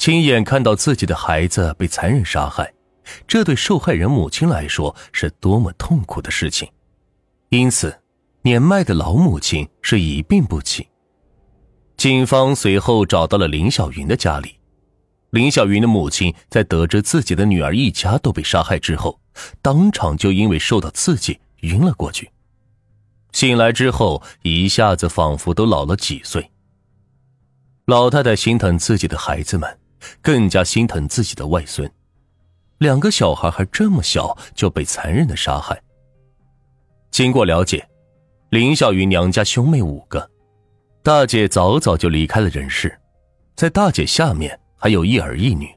亲眼看到自己的孩子被残忍杀害，这对受害人母亲来说是多么痛苦的事情。因此，年迈的老母亲是一病不起。警方随后找到了林小云的家里。林小云的母亲在得知自己的女儿一家都被杀害之后，当场就因为受到刺激晕了过去。醒来之后，一下子仿佛都老了几岁。老太太心疼自己的孩子们，更加心疼自己的外孙。两个小孩还这么小就被残忍的杀害。经过了解，林小云娘家兄妹五个，大姐早早就离开了人世，在大姐下面。还有一儿一女，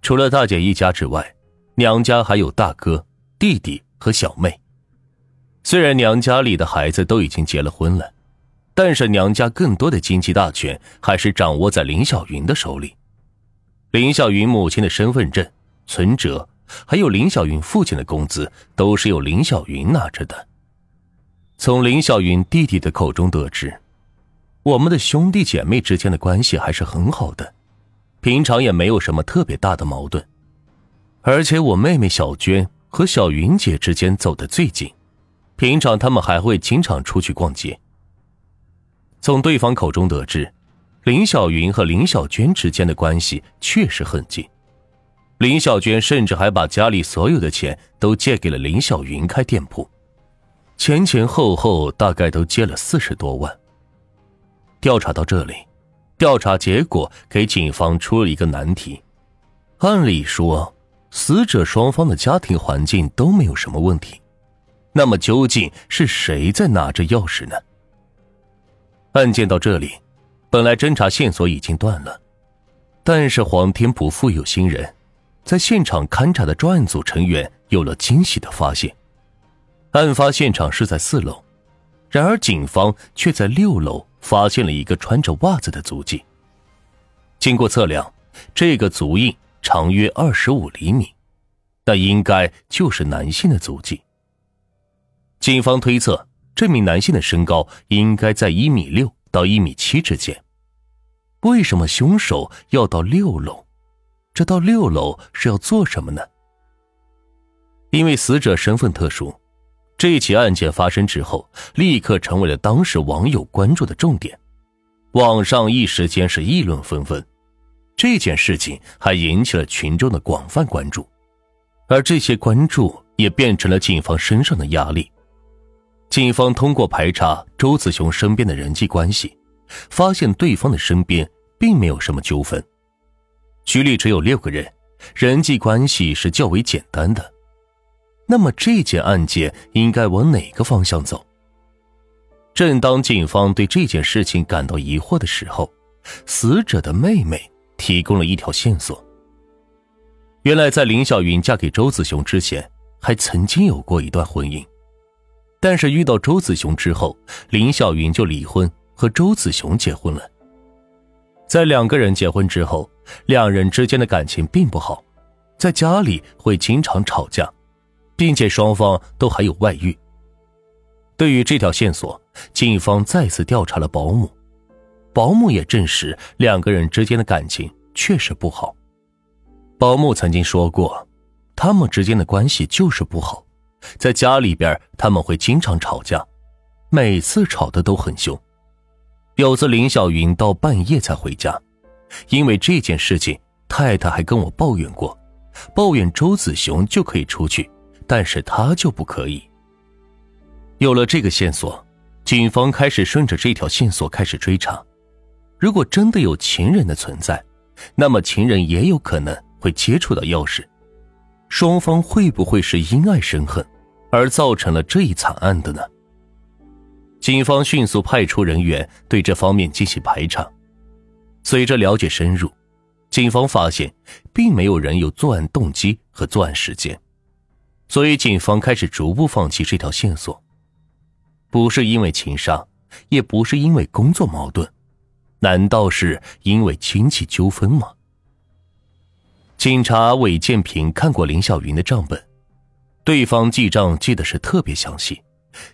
除了大姐一家之外，娘家还有大哥、弟弟和小妹。虽然娘家里的孩子都已经结了婚了，但是娘家更多的经济大权还是掌握在林小云的手里。林小云母亲的身份证、存折，还有林小云父亲的工资，都是由林小云拿着的。从林小云弟弟的口中得知，我们的兄弟姐妹之间的关系还是很好的。平常也没有什么特别大的矛盾，而且我妹妹小娟和小云姐之间走得最近，平常他们还会经常出去逛街。从对方口中得知，林小云和林小娟之间的关系确实很近，林小娟甚至还把家里所有的钱都借给了林小云开店铺，前前后后大概都借了四十多万。调查到这里。调查结果给警方出了一个难题：按理说，死者双方的家庭环境都没有什么问题，那么究竟是谁在拿着钥匙呢？案件到这里，本来侦查线索已经断了，但是皇天不负有心人，在现场勘查的专案组成员有了惊喜的发现：案发现场是在四楼，然而警方却在六楼。发现了一个穿着袜子的足迹。经过测量，这个足印长约二十五厘米，那应该就是男性的足迹。警方推测，这名男性的身高应该在一米六到一米七之间。为什么凶手要到六楼？这到六楼是要做什么呢？因为死者身份特殊。这起案件发生之后，立刻成为了当时网友关注的重点，网上一时间是议论纷纷。这件事情还引起了群众的广泛关注，而这些关注也变成了警方身上的压力。警方通过排查周子雄身边的人际关系，发现对方的身边并没有什么纠纷，局里只有六个人，人际关系是较为简单的。那么这件案件应该往哪个方向走？正当警方对这件事情感到疑惑的时候，死者的妹妹提供了一条线索。原来，在林小云嫁给周子雄之前，还曾经有过一段婚姻，但是遇到周子雄之后，林小云就离婚，和周子雄结婚了。在两个人结婚之后，两人之间的感情并不好，在家里会经常吵架。并且双方都还有外遇。对于这条线索，警方再次调查了保姆，保姆也证实两个人之间的感情确实不好。保姆曾经说过，他们之间的关系就是不好，在家里边他们会经常吵架，每次吵的都很凶。有次林小云到半夜才回家，因为这件事情，太太还跟我抱怨过，抱怨周子雄就可以出去。但是他就不可以。有了这个线索，警方开始顺着这条线索开始追查。如果真的有情人的存在，那么情人也有可能会接触到钥匙。双方会不会是因爱生恨，而造成了这一惨案的呢？警方迅速派出人员对这方面进行排查。随着了解深入，警方发现并没有人有作案动机和作案时间。所以，警方开始逐步放弃这条线索，不是因为情杀，也不是因为工作矛盾，难道是因为亲戚纠纷吗？警察韦建平看过林小云的账本，对方记账记得是特别详细，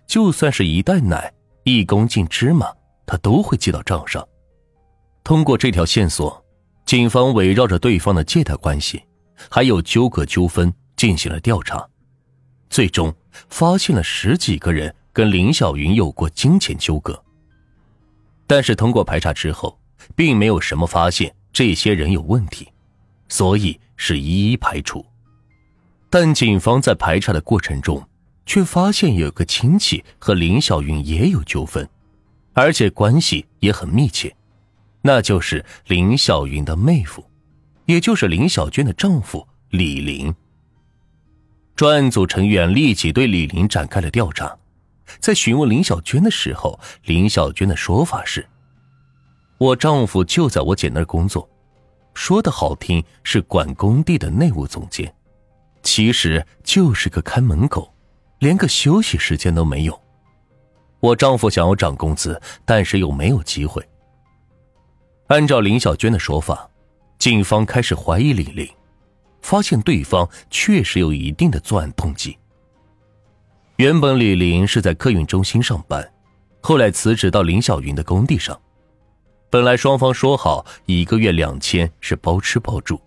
就算是一袋奶、一公斤芝麻，他都会记到账上。通过这条线索，警方围绕着对方的借贷关系，还有纠葛纠纷进行了调查，最终发现了十几个人跟林小云有过金钱纠葛。但是通过排查之后，并没有什么发现这些人有问题，所以是一一排除。但警方在排查的过程中，却发现有个亲戚和林小云也有纠纷，而且关系也很密切，那就是林小云的妹夫，也就是林小娟的丈夫李林。专案组成员立即对李林展开了调查。在询问林小娟的时候，林小娟的说法是：“我丈夫就在我姐那儿工作，说的好听是管工地的内务总监，其实就是个看门狗，连个休息时间都没有。我丈夫想要涨工资，但是又没有机会。”按照林小娟的说法，警方开始怀疑李玲，发现对方确实有一定的作案动机。原本李玲是在客运中心上班，后来辞职到林小云的工地上。本来双方说好一个月两千是包吃包住，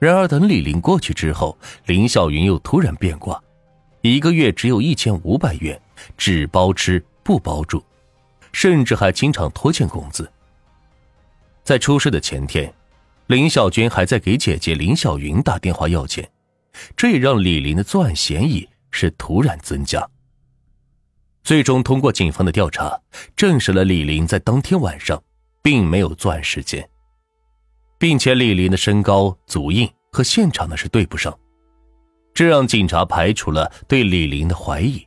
然而等李林过去之后，林小云又突然变卦，一个月只有一千五百元，只包吃不包住，甚至还经常拖欠工资。在出事的前天，林小军还在给姐姐林小云打电话要钱，这也让李林的作案嫌疑。是突然增加。最终通过警方的调查，证实了李林在当天晚上并没有作案时间，并且李林的身高、足印和现场的是对不上，这让警察排除了对李林的怀疑。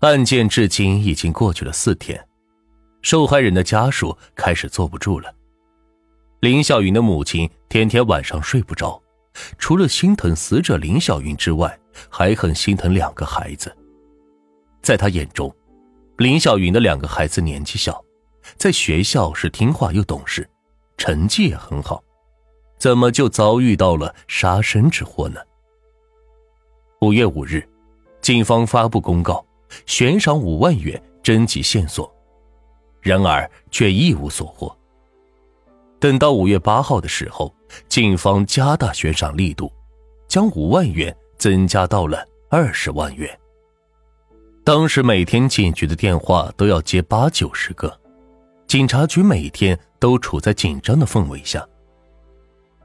案件至今已经过去了四天，受害人的家属开始坐不住了。林小云的母亲天天晚上睡不着。除了心疼死者林小云之外，还很心疼两个孩子。在他眼中，林小云的两个孩子年纪小，在学校是听话又懂事，成绩也很好，怎么就遭遇到了杀身之祸呢？五月五日，警方发布公告，悬赏五万元征集线索，然而却一无所获。等到五月八号的时候，警方加大悬赏力度，将五万元增加到了二十万元。当时每天警局的电话都要接八九十个，警察局每天都处在紧张的氛围下。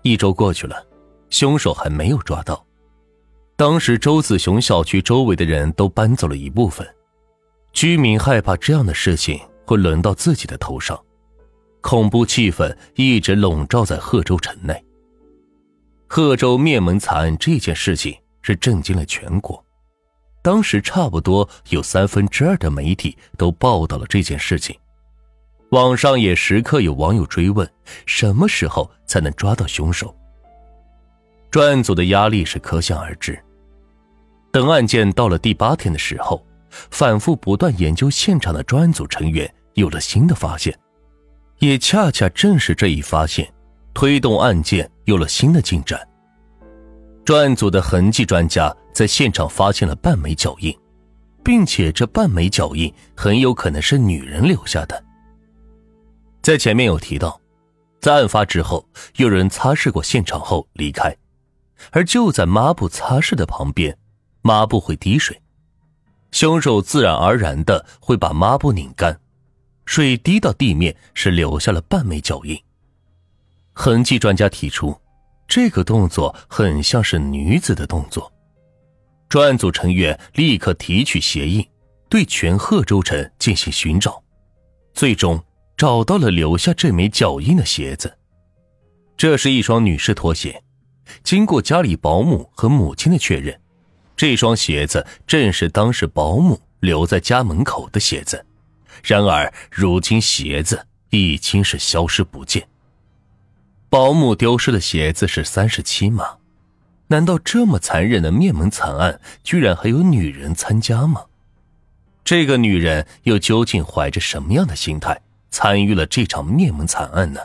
一周过去了，凶手还没有抓到。当时周子雄小区周围的人都搬走了一部分，居民害怕这样的事情会轮到自己的头上。恐怖气氛一直笼罩在贺州城内。贺州灭门惨案这件事情是震惊了全国，当时差不多有三分之二的媒体都报道了这件事情，网上也时刻有网友追问什么时候才能抓到凶手。专案组的压力是可想而知。等案件到了第八天的时候，反复不断研究现场的专案组成员有了新的发现。也恰恰正是这一发现，推动案件有了新的进展。专案组的痕迹专家在现场发现了半枚脚印，并且这半枚脚印很有可能是女人留下的。在前面有提到，在案发之后，有人擦拭过现场后离开，而就在抹布擦拭的旁边，抹布会滴水，凶手自然而然的会把抹布拧干。水滴到地面是留下了半枚脚印。痕迹专家提出，这个动作很像是女子的动作。专案组成员立刻提取鞋印，对全贺州城进行寻找，最终找到了留下这枚脚印的鞋子。这是一双女士拖鞋，经过家里保姆和母亲的确认，这双鞋子正是当时保姆留在家门口的鞋子。然而，如今鞋子已经是消失不见。保姆丢失的鞋子是三十七码，难道这么残忍的灭门惨案，居然还有女人参加吗？这个女人又究竟怀着什么样的心态参与了这场灭门惨案呢？